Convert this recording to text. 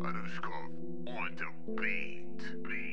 Anushkov on the beat. beat.